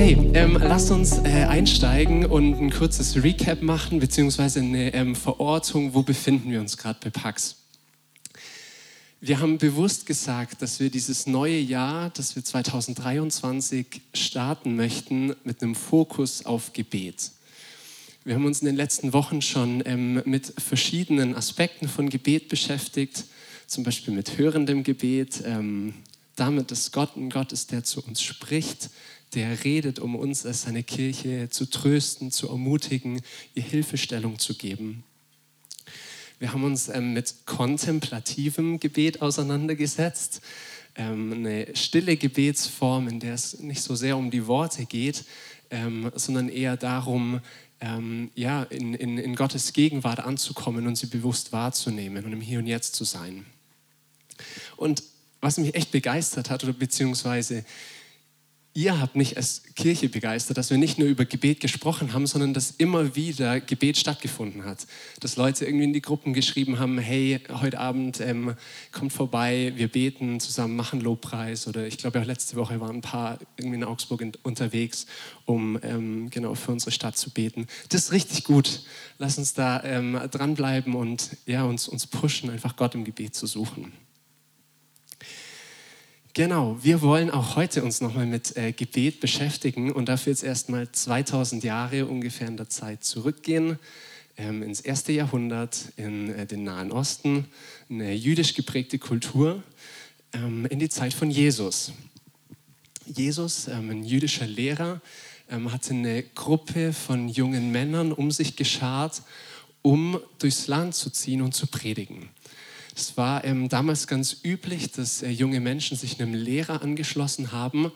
Okay, ähm, lasst uns äh, einsteigen und ein kurzes Recap machen, beziehungsweise eine ähm, Verortung, wo befinden wir uns gerade bei Pax. Wir haben bewusst gesagt, dass wir dieses neue Jahr, das wir 2023 starten möchten, mit einem Fokus auf Gebet. Wir haben uns in den letzten Wochen schon ähm, mit verschiedenen Aspekten von Gebet beschäftigt, zum Beispiel mit hörendem Gebet, ähm, damit, dass Gott ein Gott ist, der zu uns spricht, der redet, um uns als seine Kirche zu trösten, zu ermutigen, ihr Hilfestellung zu geben. Wir haben uns ähm, mit kontemplativem Gebet auseinandergesetzt, ähm, eine stille Gebetsform, in der es nicht so sehr um die Worte geht, ähm, sondern eher darum, ähm, ja, in, in, in Gottes Gegenwart anzukommen und sie bewusst wahrzunehmen und im Hier und Jetzt zu sein. Und was mich echt begeistert hat, oder beziehungsweise ihr habt mich als Kirche begeistert, dass wir nicht nur über Gebet gesprochen haben, sondern dass immer wieder Gebet stattgefunden hat. Dass Leute irgendwie in die Gruppen geschrieben haben, hey, heute Abend ähm, kommt vorbei, wir beten zusammen, machen Lobpreis. Oder ich glaube auch letzte Woche waren ein paar irgendwie in Augsburg in, unterwegs, um ähm, genau für unsere Stadt zu beten. Das ist richtig gut. Lass uns da ähm, dranbleiben und ja, uns, uns pushen, einfach Gott im Gebet zu suchen. Genau, wir wollen auch heute uns nochmal mit äh, Gebet beschäftigen und dafür jetzt erstmal 2000 Jahre ungefähr in der Zeit zurückgehen, ähm, ins erste Jahrhundert in äh, den Nahen Osten, eine jüdisch geprägte Kultur, ähm, in die Zeit von Jesus. Jesus, ähm, ein jüdischer Lehrer, ähm, hatte eine Gruppe von jungen Männern um sich geschart, um durchs Land zu ziehen und zu predigen. Es war ähm, damals ganz üblich, dass äh, junge Menschen sich einem Lehrer angeschlossen haben,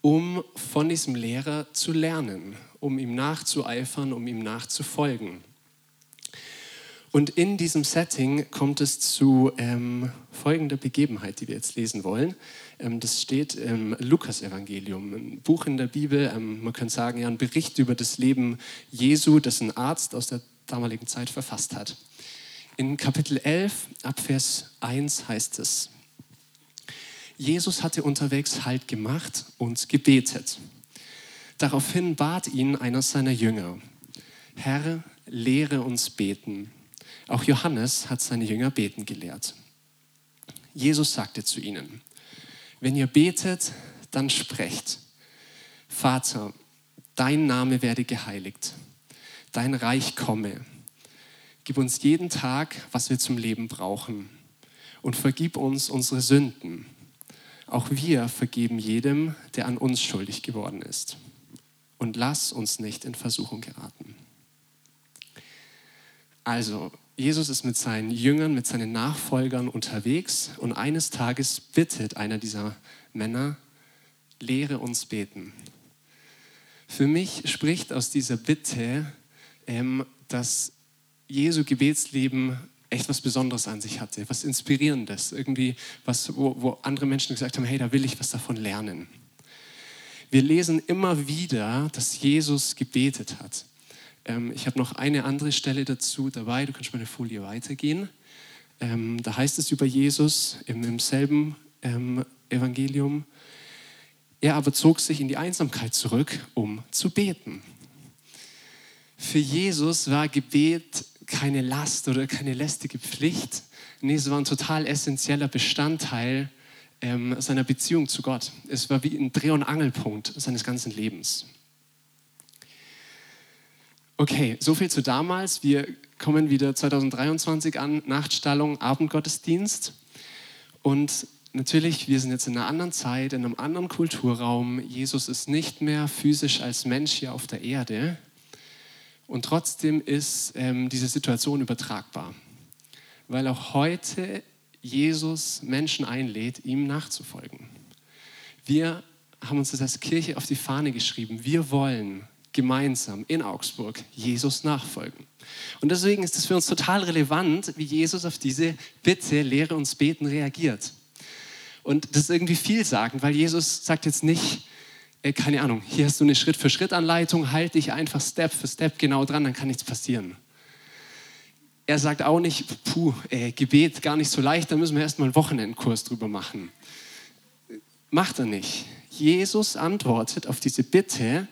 um von diesem Lehrer zu lernen, um ihm nachzueifern, um ihm nachzufolgen. Und in diesem Setting kommt es zu ähm, folgender Begebenheit, die wir jetzt lesen wollen. Ähm, das steht im Lukas-Evangelium, ein Buch in der Bibel. Ähm, man könnte sagen, ja, ein Bericht über das Leben Jesu, das ein Arzt aus der damaligen Zeit verfasst hat. In Kapitel 11, Abvers 1 heißt es, Jesus hatte unterwegs Halt gemacht und gebetet. Daraufhin bat ihn einer seiner Jünger, Herr, lehre uns beten. Auch Johannes hat seine Jünger beten gelehrt. Jesus sagte zu ihnen, wenn ihr betet, dann sprecht, Vater, dein Name werde geheiligt, dein Reich komme Gib uns jeden Tag, was wir zum Leben brauchen. Und vergib uns unsere Sünden. Auch wir vergeben jedem, der an uns schuldig geworden ist. Und lass uns nicht in Versuchung geraten. Also, Jesus ist mit seinen Jüngern, mit seinen Nachfolgern unterwegs und eines Tages bittet einer dieser Männer, lehre uns beten. Für mich spricht aus dieser Bitte, ähm, dass Jesu Gebetsleben echt was Besonderes an sich hatte, was Inspirierendes, irgendwie was, wo, wo andere Menschen gesagt haben, hey, da will ich was davon lernen. Wir lesen immer wieder, dass Jesus gebetet hat. Ähm, ich habe noch eine andere Stelle dazu dabei, du kannst meine Folie weitergehen. Ähm, da heißt es über Jesus im, im selben ähm, Evangelium, er aber zog sich in die Einsamkeit zurück, um zu beten. Für Jesus war Gebet keine Last oder keine lästige Pflicht. Nee, es war ein total essentieller Bestandteil ähm, seiner Beziehung zu Gott. Es war wie ein Dreh- und Angelpunkt seines ganzen Lebens. Okay, soviel zu damals. Wir kommen wieder 2023 an, Nachtstallung, Abendgottesdienst. Und natürlich, wir sind jetzt in einer anderen Zeit, in einem anderen Kulturraum. Jesus ist nicht mehr physisch als Mensch hier auf der Erde, und trotzdem ist ähm, diese Situation übertragbar, weil auch heute Jesus Menschen einlädt, ihm nachzufolgen. Wir haben uns das als Kirche auf die Fahne geschrieben. Wir wollen gemeinsam in Augsburg Jesus nachfolgen. Und deswegen ist es für uns total relevant, wie Jesus auf diese Bitte, lehre uns beten, reagiert. Und das ist irgendwie vielsagend, weil Jesus sagt jetzt nicht, äh, keine Ahnung, hier hast du eine Schritt-für-Schritt-Anleitung, halte dich einfach Step für Step genau dran, dann kann nichts passieren. Er sagt auch nicht, puh, äh, Gebet gar nicht so leicht, da müssen wir erstmal einen Wochenendkurs drüber machen. Macht er nicht. Jesus antwortet auf diese Bitte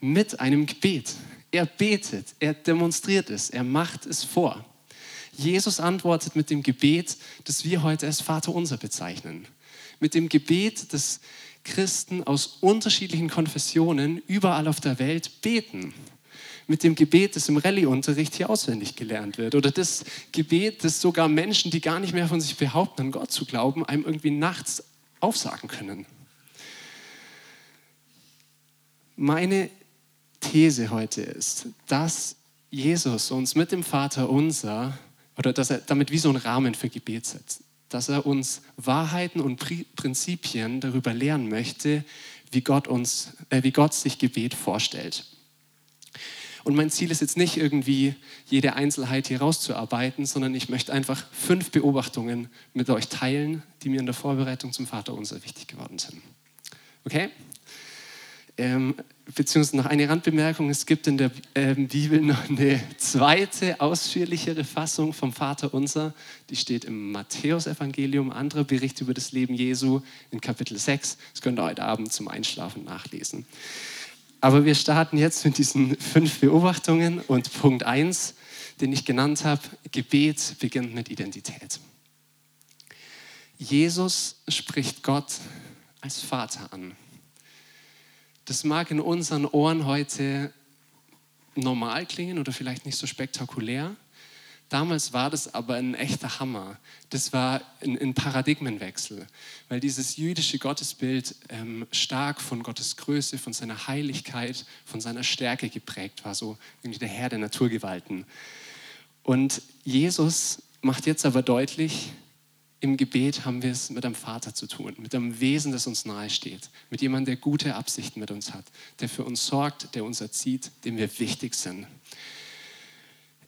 mit einem Gebet. Er betet, er demonstriert es, er macht es vor. Jesus antwortet mit dem Gebet, das wir heute als Vater unser bezeichnen. Mit dem Gebet, das Christen aus unterschiedlichen Konfessionen überall auf der Welt beten. Mit dem Gebet, das im Rallye-Unterricht hier auswendig gelernt wird. Oder das Gebet, das sogar Menschen, die gar nicht mehr von sich behaupten, an Gott zu glauben, einem irgendwie nachts aufsagen können. Meine These heute ist, dass Jesus uns mit dem Vater unser, oder dass er damit wie so einen Rahmen für Gebet setzt, dass er uns Wahrheiten und Prinzipien darüber lernen möchte, wie Gott, uns, äh, wie Gott sich Gebet vorstellt. Und mein Ziel ist jetzt nicht irgendwie jede Einzelheit hier rauszuarbeiten, sondern ich möchte einfach fünf Beobachtungen mit euch teilen, die mir in der Vorbereitung zum Vater unser wichtig geworden sind. Okay? Ähm, beziehungsweise noch eine Randbemerkung, es gibt in der ähm, Bibel noch eine zweite, ausführlichere Fassung vom Vater Unser. Die steht im Matthäusevangelium, anderer Bericht über das Leben Jesu in Kapitel 6. Das könnt ihr heute Abend zum Einschlafen nachlesen. Aber wir starten jetzt mit diesen fünf Beobachtungen und Punkt 1, den ich genannt habe, Gebet beginnt mit Identität. Jesus spricht Gott als Vater an. Das mag in unseren Ohren heute normal klingen oder vielleicht nicht so spektakulär. Damals war das aber ein echter Hammer. Das war ein, ein Paradigmenwechsel, weil dieses jüdische Gottesbild ähm, stark von Gottes Größe, von seiner Heiligkeit, von seiner Stärke geprägt war, so irgendwie der Herr der Naturgewalten. Und Jesus macht jetzt aber deutlich, im Gebet haben wir es mit einem Vater zu tun, mit einem Wesen, das uns nahesteht, mit jemandem, der gute Absichten mit uns hat, der für uns sorgt, der uns erzieht, dem wir wichtig sind.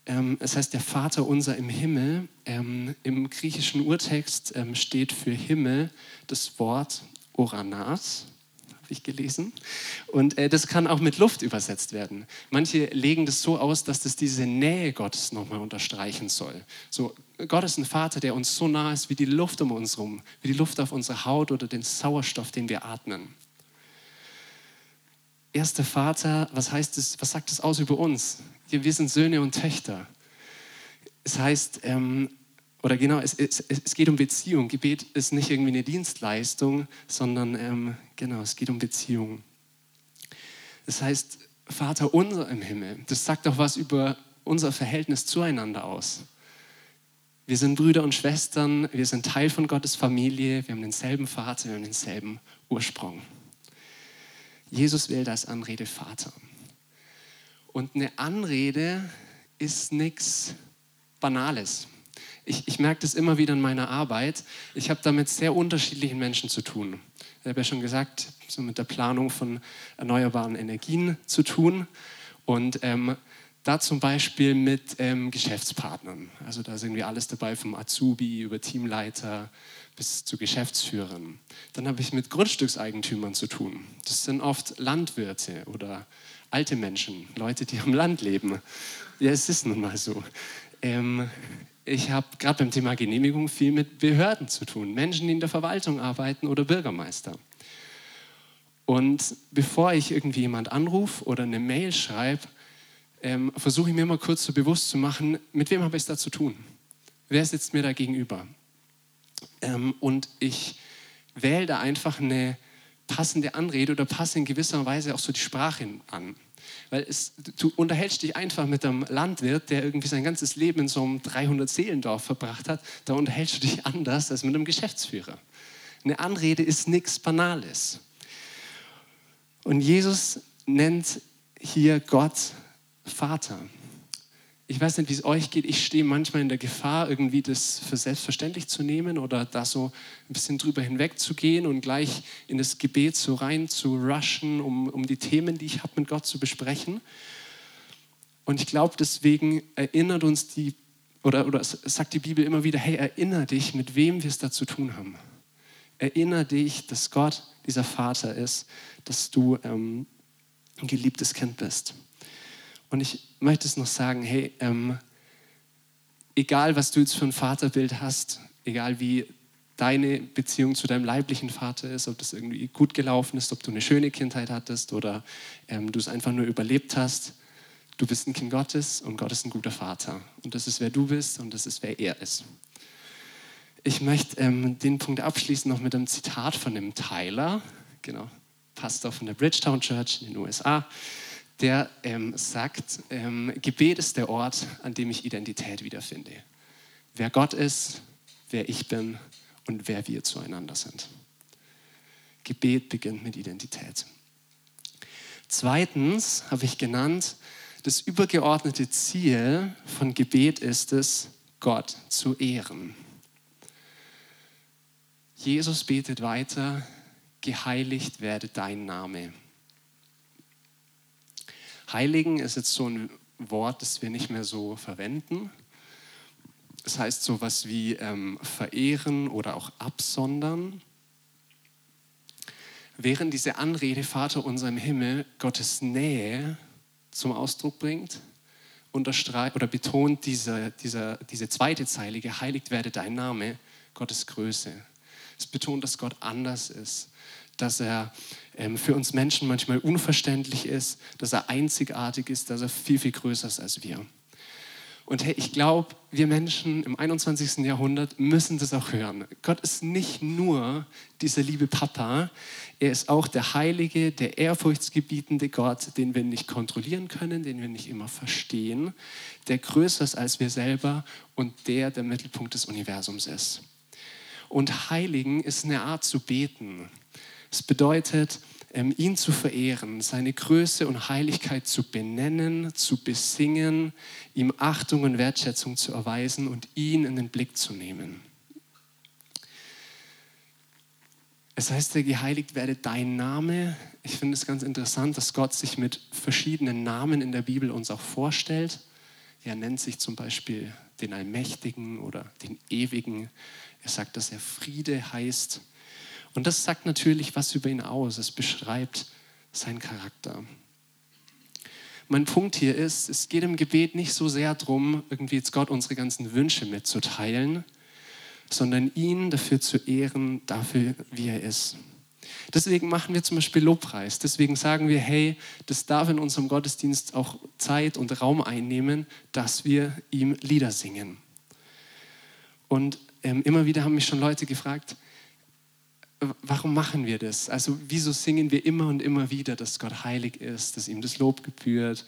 Ähm, es heißt, der Vater unser im Himmel, ähm, im griechischen Urtext ähm, steht für Himmel das Wort Oranas habe ich gelesen. Und äh, das kann auch mit Luft übersetzt werden. Manche legen das so aus, dass das diese Nähe Gottes nochmal unterstreichen soll. So, Gott ist ein Vater, der uns so nah ist wie die Luft um uns herum, wie die Luft auf unserer Haut oder den Sauerstoff, den wir atmen. Erster Vater, was heißt es, was sagt es aus über uns? Wir sind Söhne und Töchter. Es heißt, ähm, oder genau, es, es, es, geht um Beziehung. Gebet ist nicht irgendwie eine Dienstleistung, sondern ähm, genau, es geht um Beziehung. Das heißt, Vater unser im Himmel, das sagt doch was über unser Verhältnis zueinander aus. Wir sind Brüder und Schwestern, wir sind Teil von Gottes Familie, wir haben denselben Vater, wir haben denselben Ursprung. Jesus wählt als Anrede Vater. Und eine Anrede ist nichts Banales ich, ich merke das immer wieder in meiner Arbeit. Ich habe da mit sehr unterschiedlichen Menschen zu tun. Ich habe ja schon gesagt, so mit der Planung von erneuerbaren Energien zu tun. Und ähm, da zum Beispiel mit ähm, Geschäftspartnern. Also da ist irgendwie alles dabei, vom Azubi über Teamleiter bis zu Geschäftsführern. Dann habe ich mit Grundstückseigentümern zu tun. Das sind oft Landwirte oder alte Menschen, Leute, die am Land leben. Ja, es ist nun mal so. Ähm, ich habe gerade beim Thema Genehmigung viel mit Behörden zu tun, Menschen, die in der Verwaltung arbeiten oder Bürgermeister. Und bevor ich irgendwie jemand anrufe oder eine Mail schreibe, ähm, versuche ich mir immer kurz so bewusst zu machen, mit wem habe ich es da zu tun? Wer sitzt mir da gegenüber? Ähm, und ich wähle da einfach eine passende Anrede oder passe in gewisser Weise auch so die Sprache an. Weil es, du unterhältst dich einfach mit einem Landwirt, der irgendwie sein ganzes Leben in so einem 300-Seelendorf verbracht hat, da unterhältst du dich anders als mit einem Geschäftsführer. Eine Anrede ist nichts Banales. Und Jesus nennt hier Gott Vater ich weiß nicht, wie es euch geht, ich stehe manchmal in der Gefahr, irgendwie das für selbstverständlich zu nehmen oder da so ein bisschen drüber hinweg zu gehen und gleich in das Gebet so rein zu rushen, um, um die Themen, die ich habe, mit Gott zu besprechen. Und ich glaube, deswegen erinnert uns die, oder, oder sagt die Bibel immer wieder, hey, erinnere dich, mit wem wir es da zu tun haben. Erinnere dich, dass Gott dieser Vater ist, dass du ähm, ein geliebtes Kind bist. Und ich möchte es noch sagen, hey, ähm, egal was du jetzt für ein Vaterbild hast, egal wie deine Beziehung zu deinem leiblichen Vater ist, ob das irgendwie gut gelaufen ist, ob du eine schöne Kindheit hattest oder ähm, du es einfach nur überlebt hast. Du bist ein Kind Gottes und Gott ist ein guter Vater. Und das ist, wer du bist und das ist, wer er ist. Ich möchte ähm, den Punkt abschließen noch mit einem Zitat von dem Tyler, genau, Pastor von der Bridgetown Church in den USA, der ähm, sagt, ähm, Gebet ist der Ort, an dem ich Identität wiederfinde. Wer Gott ist, wer ich bin und wer wir zueinander sind. Gebet beginnt mit Identität. Zweitens habe ich genannt, das übergeordnete Ziel von Gebet ist es, Gott zu ehren. Jesus betet weiter, geheiligt werde dein Name. Heiligen ist jetzt so ein Wort, das wir nicht mehr so verwenden. Das heißt sowas wie ähm, verehren oder auch absondern. Während diese Anrede Vater unser im Himmel Gottes Nähe zum Ausdruck bringt, unterstreicht oder betont diese, diese, diese zweite Zeile, geheiligt werde dein Name, Gottes Größe. Es betont, dass Gott anders ist, dass er ähm, für uns Menschen manchmal unverständlich ist, dass er einzigartig ist, dass er viel, viel größer ist als wir. Und hey, ich glaube, wir Menschen im 21. Jahrhundert müssen das auch hören. Gott ist nicht nur dieser liebe Papa, er ist auch der heilige, der ehrfurchtsgebietende Gott, den wir nicht kontrollieren können, den wir nicht immer verstehen, der größer ist als wir selber und der der Mittelpunkt des Universums ist. Und heiligen ist eine Art zu beten. Es bedeutet, ähm, ihn zu verehren, seine Größe und Heiligkeit zu benennen, zu besingen, ihm Achtung und Wertschätzung zu erweisen und ihn in den Blick zu nehmen. Es heißt ja, geheiligt werde dein Name. Ich finde es ganz interessant, dass Gott sich mit verschiedenen Namen in der Bibel uns auch vorstellt. Er nennt sich zum Beispiel den Allmächtigen oder den Ewigen. Er sagt, dass er Friede heißt. Und das sagt natürlich was über ihn aus. Es beschreibt seinen Charakter. Mein Punkt hier ist, es geht im Gebet nicht so sehr darum, irgendwie jetzt Gott unsere ganzen Wünsche mitzuteilen, sondern ihn dafür zu ehren, dafür, wie er ist. Deswegen machen wir zum Beispiel Lobpreis. Deswegen sagen wir, hey, das darf in unserem Gottesdienst auch Zeit und Raum einnehmen, dass wir ihm Lieder singen. Und ähm, immer wieder haben mich schon Leute gefragt, warum machen wir das? Also wieso singen wir immer und immer wieder, dass Gott heilig ist, dass ihm das Lob gebührt,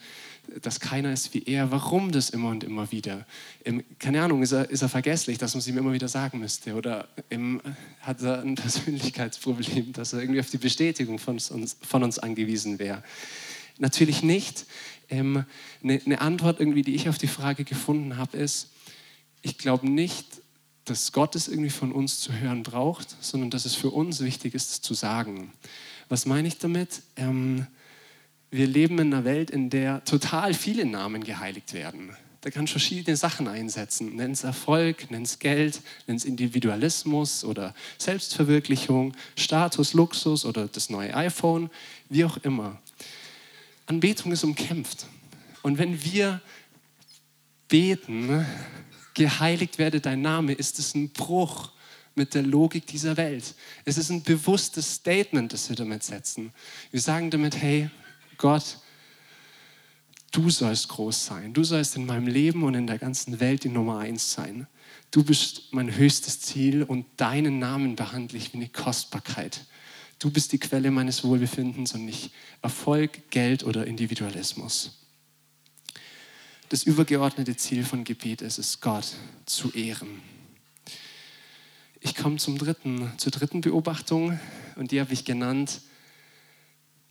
dass keiner ist wie er? Warum das immer und immer wieder? Ähm, keine Ahnung, ist er, ist er vergesslich, dass man es ihm immer wieder sagen müsste? Oder ähm, hat er ein Persönlichkeitsproblem, dass er irgendwie auf die Bestätigung von uns, von uns angewiesen wäre? Natürlich nicht. Ähm, eine, eine Antwort irgendwie, die ich auf die Frage gefunden habe, ist, ich glaube nicht, dass Gott es irgendwie von uns zu hören braucht, sondern dass es für uns wichtig ist, es zu sagen. Was meine ich damit? Ähm, wir leben in einer Welt, in der total viele Namen geheiligt werden. Da kannst du verschiedene Sachen einsetzen. Nenn es Erfolg, nenn es Geld, nenn es Individualismus oder Selbstverwirklichung, Status, Luxus oder das neue iPhone, wie auch immer. Anbetung ist umkämpft. Und wenn wir beten, geheiligt werde dein Name, ist es ein Bruch mit der Logik dieser Welt. Es ist ein bewusstes Statement, das wir damit setzen. Wir sagen damit, hey, Gott, du sollst groß sein. Du sollst in meinem Leben und in der ganzen Welt die Nummer eins sein. Du bist mein höchstes Ziel und deinen Namen behandle ich wie eine Kostbarkeit. Du bist die Quelle meines Wohlbefindens und nicht Erfolg, Geld oder Individualismus das übergeordnete Ziel von Gebet ist es, Gott zu ehren. Ich komme zum dritten, zur dritten Beobachtung und die habe ich genannt,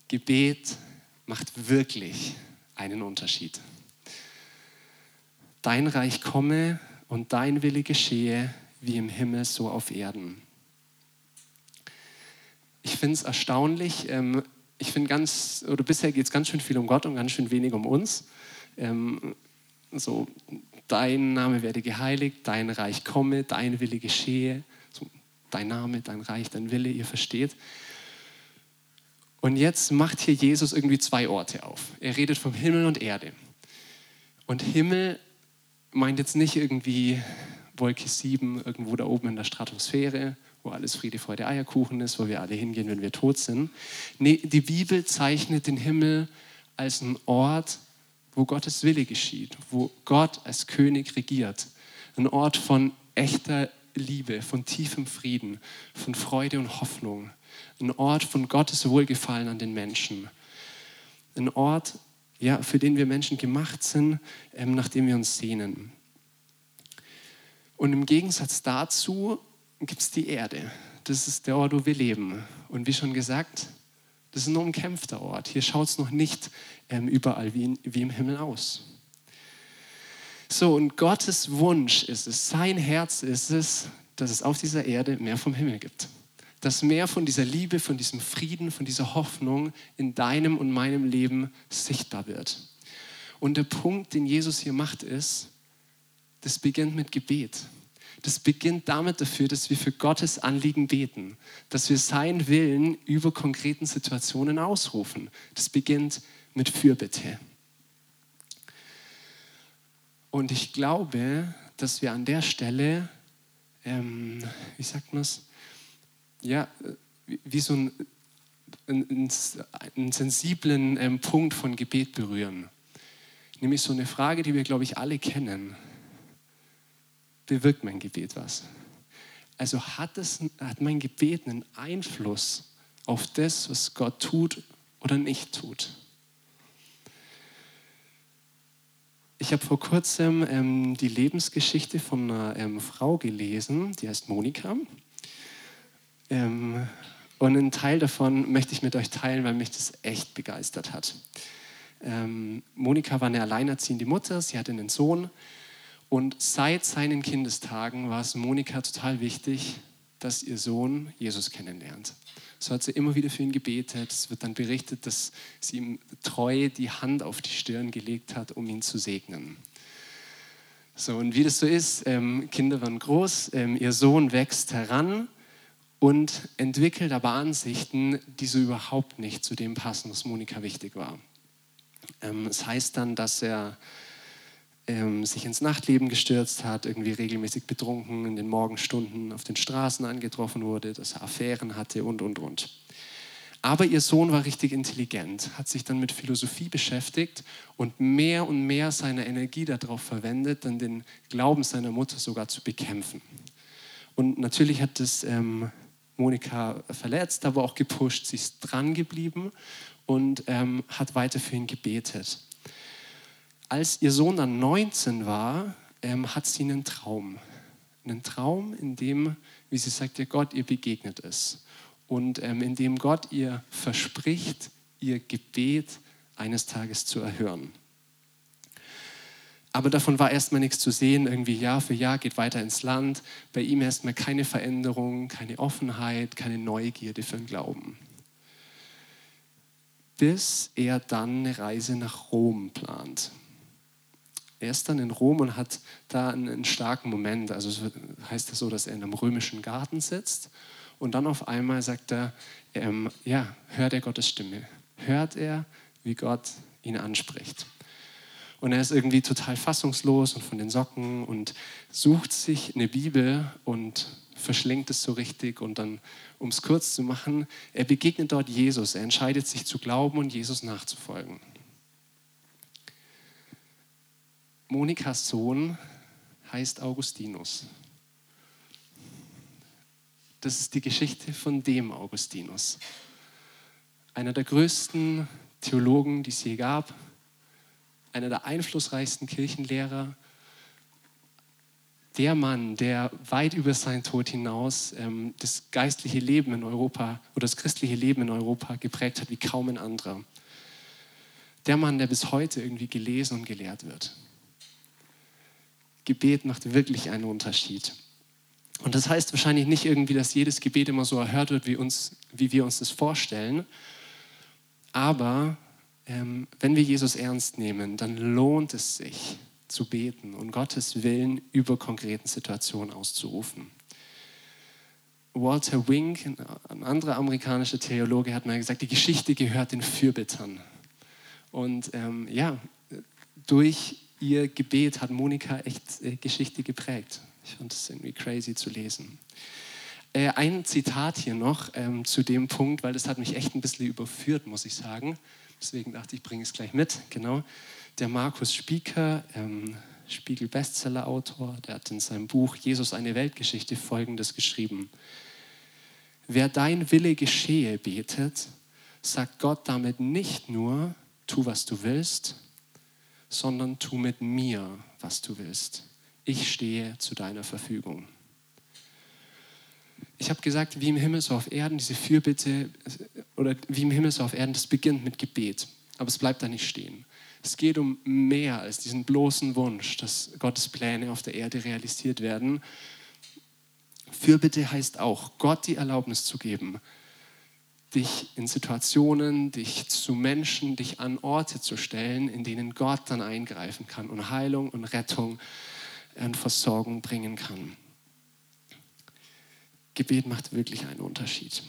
Gebet macht wirklich einen Unterschied. Dein Reich komme und dein Wille geschehe, wie im Himmel so auf Erden. Ich finde es erstaunlich. Ähm, ich finde ganz, oder bisher geht es ganz schön viel um Gott und ganz schön wenig um uns. Ähm, so, dein Name werde geheiligt, dein Reich komme, dein Wille geschehe. So, dein Name, dein Reich, dein Wille, ihr versteht. Und jetzt macht hier Jesus irgendwie zwei Orte auf. Er redet vom Himmel und Erde. Und Himmel meint jetzt nicht irgendwie Wolke 7 irgendwo da oben in der Stratosphäre wo alles Friede, Freude, Eierkuchen ist, wo wir alle hingehen, wenn wir tot sind. Nee, die Bibel zeichnet den Himmel als einen Ort, wo Gottes Wille geschieht, wo Gott als König regiert. Ein Ort von echter Liebe, von tiefem Frieden, von Freude und Hoffnung. Ein Ort von Gottes Wohlgefallen an den Menschen. Ein Ort, ja, für den wir Menschen gemacht sind, ähm, nach dem wir uns sehnen. Und im Gegensatz dazu gibt es die Erde. Das ist der Ort, wo wir leben. Und wie schon gesagt, das ist ein umkämpfter Ort. Hier schaut es noch nicht ähm, überall wie, in, wie im Himmel aus. So, und Gottes Wunsch ist es, sein Herz ist es, dass es auf dieser Erde mehr vom Himmel gibt. Dass mehr von dieser Liebe, von diesem Frieden, von dieser Hoffnung in deinem und meinem Leben sichtbar wird. Und der Punkt, den Jesus hier macht, ist, das beginnt mit Gebet. Das beginnt damit dafür, dass wir für Gottes Anliegen beten, dass wir seinen Willen über konkreten Situationen ausrufen. Das beginnt mit Fürbitte. Und ich glaube, dass wir an der Stelle, ähm, wie sagt man es, ja, wie so einen, einen, einen sensiblen ähm, Punkt von Gebet berühren. Nämlich so eine Frage, die wir, glaube ich, alle kennen bewirkt mein Gebet was? Also hat, es, hat mein Gebet einen Einfluss auf das, was Gott tut oder nicht tut? Ich habe vor kurzem ähm, die Lebensgeschichte von einer ähm, Frau gelesen, die heißt Monika. Ähm, und einen Teil davon möchte ich mit euch teilen, weil mich das echt begeistert hat. Ähm, Monika war eine alleinerziehende Mutter, sie hatte einen Sohn und seit seinen Kindestagen war es Monika total wichtig, dass ihr Sohn Jesus kennenlernt. So hat sie immer wieder für ihn gebetet. Es wird dann berichtet, dass sie ihm treu die Hand auf die Stirn gelegt hat, um ihn zu segnen. So, und wie das so ist, ähm, Kinder werden groß, ähm, ihr Sohn wächst heran und entwickelt aber Ansichten, die so überhaupt nicht zu dem passen, was Monika wichtig war. Ähm, es heißt dann, dass er ähm, sich ins Nachtleben gestürzt hat, irgendwie regelmäßig betrunken in den Morgenstunden auf den Straßen angetroffen wurde, dass er Affären hatte und, und, und. Aber ihr Sohn war richtig intelligent, hat sich dann mit Philosophie beschäftigt und mehr und mehr seine Energie darauf verwendet, dann den Glauben seiner Mutter sogar zu bekämpfen. Und natürlich hat das ähm, Monika verletzt, aber auch gepusht. Sie ist dran geblieben und ähm, hat weiter für ihn gebetet als ihr Sohn dann 19 war, ähm, hat sie einen Traum. Einen Traum, in dem, wie sie sagt, ihr Gott ihr begegnet ist. Und ähm, in dem Gott ihr verspricht, ihr Gebet eines Tages zu erhören. Aber davon war erstmal nichts zu sehen. Irgendwie Jahr für Jahr geht weiter ins Land. Bei ihm erstmal keine Veränderung, keine Offenheit, keine Neugierde für den Glauben. Bis er dann eine Reise nach Rom plant. Er ist dann in Rom und hat da einen, starken Moment. Also es heißt ja so, dass er in einem römischen Garten sitzt und dann auf einmal sagt er, ähm, ja, hört er Gottes Stimme. Hört er, wie Gott ihn anspricht. Und er ist irgendwie total fassungslos und von den Socken und sucht sich eine Bibel und verschlingt es so richtig. Und dann, um es kurz zu machen, er begegnet dort Jesus. Er entscheidet sich zu glauben und Jesus nachzufolgen. Monikas Sohn heißt Augustinus. Das ist die Geschichte von dem Augustinus. Einer der größten Theologen, die es je gab, einer der einflussreichsten Kirchenlehrer, der Mann, der weit über seinen Tod hinaus ähm, das geistliche Leben in Europa oder das christliche Leben in Europa geprägt hat wie kaum ein anderer. Der Mann, der bis heute irgendwie gelesen und gelehrt wird. Gebet macht wirklich einen Unterschied. Und das heißt wahrscheinlich nicht irgendwie, dass jedes Gebet immer so erhört wird, wie, uns, wie wir uns das vorstellen. Aber ähm, wenn wir Jesus ernst nehmen, dann lohnt es sich zu beten und Gottes Willen über konkreten Situationen auszurufen. Walter Wink, ein anderer amerikanischer Theologe, hat mal gesagt, die Geschichte gehört den Fürbittern. Und ähm, ja, durch ihr Gebet hat Monika echt äh, Geschichte geprägt. Ich fand es irgendwie crazy zu lesen. Äh, ein Zitat hier noch ähm, zu dem Punkt, weil das hat mich echt ein bisschen überführt, muss ich sagen. Deswegen dachte ich, bringe es gleich mit. Genau. Der Markus Spieker, ähm, Spiegel-Bestseller-Autor, der hat in seinem Buch Jesus eine Weltgeschichte Folgendes geschrieben. Wer dein Wille geschehe betet, sagt Gott damit nicht nur, tu, was du willst, sondern tu mit mir, was du willst. Ich stehe zu deiner Verfügung. Ich habe gesagt, wie im Himmel so auf Erden, diese Fürbitte, oder wie im Himmel so auf Erden, das beginnt mit Gebet. Aber es bleibt da nicht stehen. Es geht um mehr als diesen bloßen Wunsch, dass Gottes Pläne auf der Erde realisiert werden. Fürbitte heißt auch, Gott die Erlaubnis zu geben, dich in Situationen, dich zu Menschen, dich an Orte zu stellen, in denen Gott dann eingreifen kann und Heilung und Rettung und Versorgung bringen kann. Gebet macht wirklich einen Unterschied.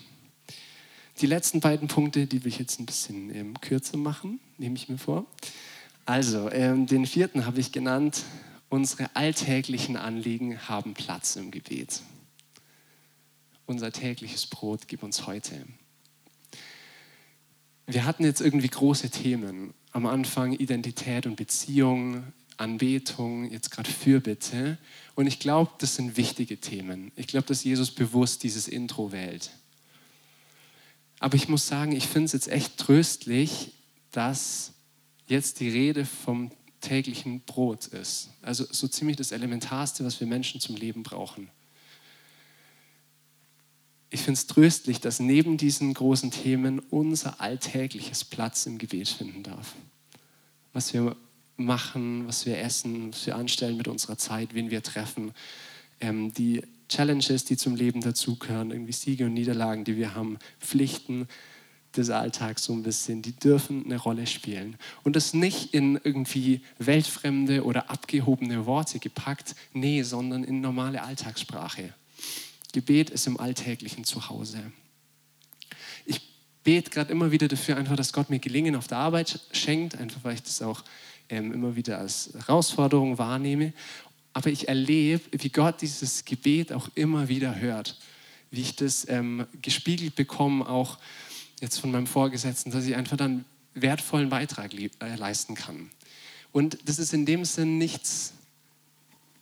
Die letzten beiden Punkte, die will ich jetzt ein bisschen ähm, kürzer machen, nehme ich mir vor. Also, ähm, den vierten habe ich genannt, unsere alltäglichen Anliegen haben Platz im Gebet. Unser tägliches Brot gib uns heute. Wir hatten jetzt irgendwie große Themen. Am Anfang Identität und Beziehung, Anbetung, jetzt gerade Fürbitte. Und ich glaube, das sind wichtige Themen. Ich glaube, dass Jesus bewusst dieses Intro wählt. Aber ich muss sagen, ich finde es jetzt echt tröstlich, dass jetzt die Rede vom täglichen Brot ist. Also so ziemlich das Elementarste, was wir Menschen zum Leben brauchen. Ich finde es tröstlich, dass neben diesen großen Themen unser alltägliches Platz im Gebet finden darf. Was wir machen, was wir essen, was wir anstellen mit unserer Zeit, wen wir treffen, ähm, die Challenges, die zum Leben dazugehören, irgendwie Siege und Niederlagen, die wir haben, Pflichten des Alltags so ein bisschen, die dürfen eine Rolle spielen. Und das nicht in irgendwie weltfremde oder abgehobene Worte gepackt, nee, sondern in normale Alltagssprache. Gebet ist im alltäglichen Zuhause. Ich bete gerade immer wieder dafür, einfach, dass Gott mir Gelingen auf der Arbeit schenkt, einfach weil ich das auch ähm, immer wieder als Herausforderung wahrnehme. Aber ich erlebe, wie Gott dieses Gebet auch immer wieder hört. Wie ich das ähm, gespiegelt bekomme, auch jetzt von meinem Vorgesetzten, dass ich einfach dann wertvollen Beitrag äh, leisten kann. Und das ist in dem Sinn nichts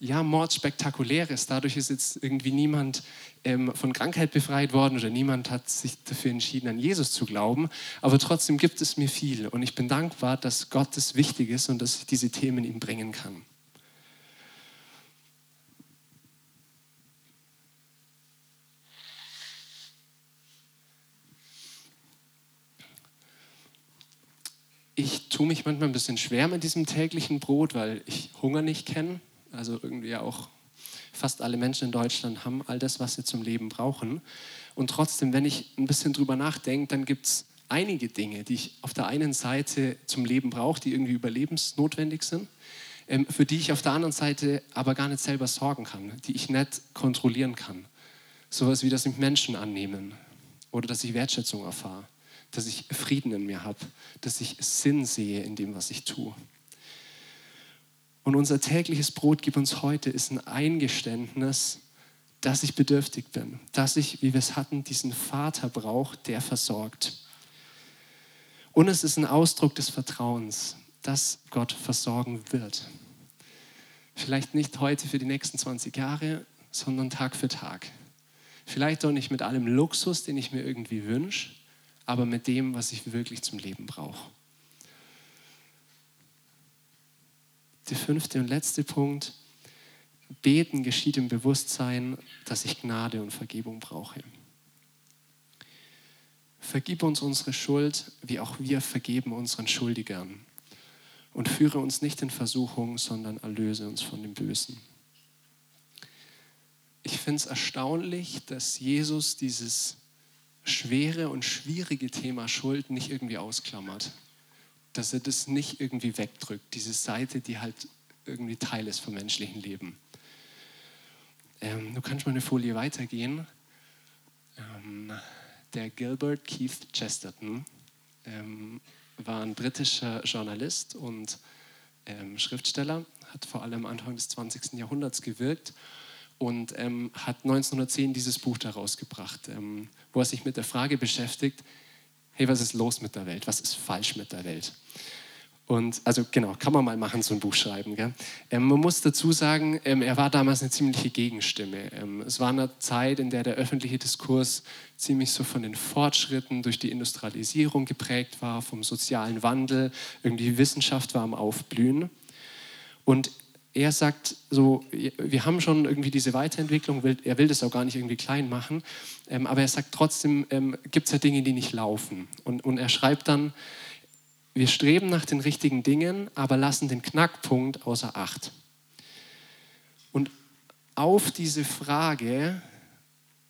ja, Mordspektakuläres. Dadurch ist jetzt irgendwie niemand ähm, von Krankheit befreit worden oder niemand hat sich dafür entschieden, an Jesus zu glauben. Aber trotzdem gibt es mir viel und ich bin dankbar, dass Gott das wichtig ist und dass ich diese Themen ihm bringen kann. Ich tue mich manchmal ein bisschen schwer mit diesem täglichen Brot, weil ich Hunger nicht kenne also irgendwie auch fast alle Menschen in Deutschland haben all das, was sie zum Leben brauchen. Und trotzdem, wenn ich ein bisschen drüber nachdenke, dann gibt es einige Dinge, die ich auf der einen Seite zum Leben brauche, die irgendwie überlebensnotwendig sind, ähm, für die ich auf der anderen Seite aber gar nicht selber sorgen kann, die ich nicht kontrollieren kann. Sowas wie, dass ich Menschen annehmen oder dass ich Wertschätzung erfahre, dass ich Frieden in mir habe, dass ich Sinn sehe in dem, was ich tue. Und unser tägliches Brot gib uns heute ist ein Eingeständnis, dass ich bedürftig bin, dass ich, wie wir es hatten, diesen Vater brauche, der versorgt. Und es ist ein Ausdruck des Vertrauens, dass Gott versorgen wird. Vielleicht nicht heute für die nächsten 20 Jahre, sondern Tag für Tag. Vielleicht auch nicht mit allem Luxus, den ich mir irgendwie wünsche, aber mit dem, was ich wirklich zum Leben brauche. Der fünfte und letzte Punkt. Beten geschieht im Bewusstsein, dass ich Gnade und Vergebung brauche. Vergib uns unsere Schuld, wie auch wir vergeben unseren Schuldigern. Und führe uns nicht in Versuchung, sondern erlöse uns von dem Bösen. Ich finde es erstaunlich, dass Jesus dieses schwere und schwierige Thema Schuld nicht irgendwie ausklammert dass er das nicht irgendwie wegdrückt, diese Seite, die halt irgendwie Teil ist vom menschlichen Leben. Ähm, du kannst mal eine Folie weitergehen. Ähm, der Gilbert Keith Chesterton ähm, war ein britischer Journalist und ähm, Schriftsteller, hat vor allem Anfang des 20. Jahrhunderts gewirkt und ähm, hat 1910 dieses Buch daraus gebracht, ähm, wo er sich mit der Frage beschäftigt, hey, was ist los mit der Welt? Was ist falsch mit der Welt? Und also genau, kann man mal machen, so ein Buch schreiben. Ähm, man muss dazu sagen, ähm, er war damals eine ziemliche Gegenstimme. Ähm, es war eine Zeit, in der der öffentliche Diskurs ziemlich so von den Fortschritten durch die Industrialisierung geprägt war, vom sozialen Wandel. Irgendwie Wissenschaft war am Aufblühen. Und er sagt so, wir haben schon irgendwie diese Weiterentwicklung, er will das auch gar nicht irgendwie klein machen, ähm, aber er sagt trotzdem, ähm, gibt es ja Dinge, die nicht laufen. Und, und er schreibt dann, wir streben nach den richtigen Dingen, aber lassen den Knackpunkt außer Acht. Und auf diese Frage,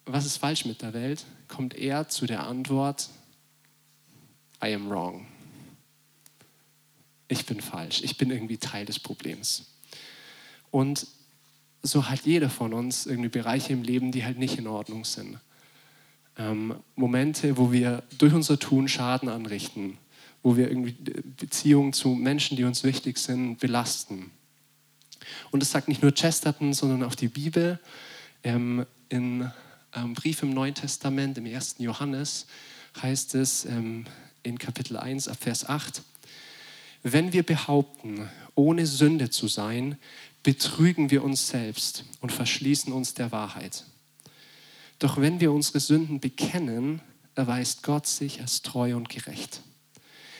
was ist falsch mit der Welt, kommt er zu der Antwort, I am wrong. Ich bin falsch, ich bin irgendwie Teil des Problems. Und so hat jeder von uns irgendwie Bereiche im Leben, die halt nicht in Ordnung sind. Ähm, Momente, wo wir durch unser Tun Schaden anrichten, wo wir irgendwie Beziehungen zu Menschen, die uns wichtig sind, belasten. Und das sagt nicht nur Chesterton, sondern auch die Bibel. Ähm, in einem Brief im Neuen Testament, im 1. Johannes, heißt es ähm, in Kapitel 1 ab Vers 8, wenn wir behaupten, ohne Sünde zu sein, betrügen wir uns selbst und verschließen uns der Wahrheit. Doch wenn wir unsere Sünden bekennen, erweist Gott sich als treu und gerecht.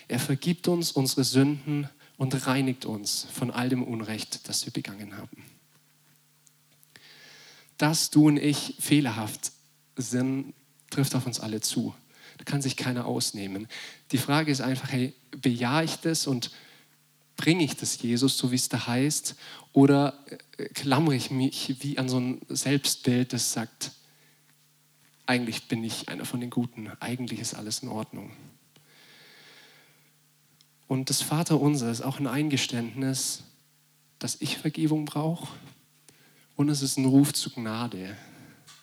Er vergibt uns unsere Sünden und reinigt uns von all dem Unrecht, das wir begangen haben. Dass du und ich fehlerhaft sind, trifft auf uns alle zu. Da kann sich keiner ausnehmen. Die Frage ist einfach, hey, bejahe ich das und bringe ich das Jesus, so wie es da heißt, oder äh, klammere ich mich wie an so ein Selbstbild, das sagt, eigentlich bin ich einer von den Guten, eigentlich ist alles in Ordnung. Und das Vaterunser ist auch ein Eingeständnis, dass ich Vergebung brauche und es ist ein Ruf zu Gnade.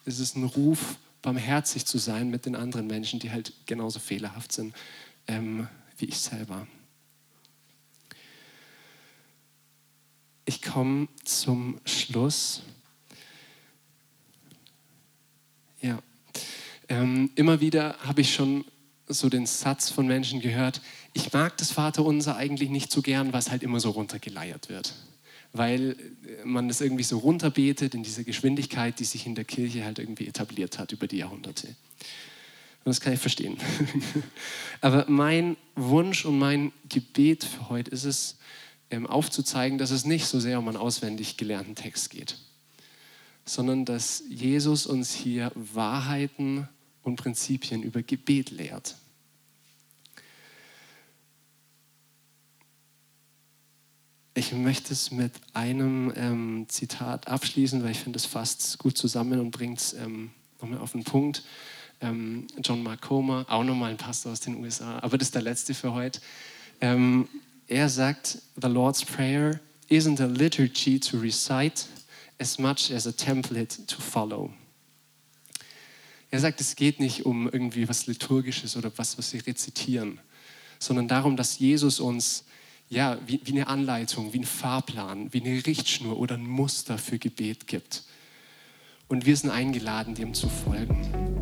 Es ist ein Ruf, barmherzig zu sein mit den anderen Menschen, die halt genauso fehlerhaft sind ähm, wie ich selber. Ich komme zum Schluss. Ja, ähm, immer wieder habe ich schon so den Satz von Menschen gehört, ich mag das Vaterunser eigentlich nicht so gern, was halt immer so runtergeleiert wird. Weil man das irgendwie so runterbetet in dieser Geschwindigkeit, die sich in der Kirche halt irgendwie etabliert hat über die Jahrhunderte. Und das kann ich verstehen. Aber mein Wunsch und mein Gebet für heute ist es, aufzuzeigen, dass es nicht so sehr um einen auswendig gelernten Text geht, sondern dass Jesus uns hier Wahrheiten und Prinzipien über Gebet lehrt. Ich möchte es mit einem ähm, Zitat abschließen, weil ich finde, es fasst gut zusammen und bringt es ähm, nochmal auf den Punkt. Ähm, John Mark Comer, auch nochmal ein Pastor aus den USA, aber das ist der letzte für heute. Ähm, er sagt, the Lord's Prayer isn't a liturgy to recite as much as a template to follow. Er sagt, es geht nicht um irgendwie was Liturgisches oder was, was wir rezitieren, sondern darum, dass Jesus uns ja, wie, wie eine Anleitung, wie ein Fahrplan, wie eine Richtschnur oder ein Muster für Gebet gibt. Und wir sind eingeladen, dem zu folgen.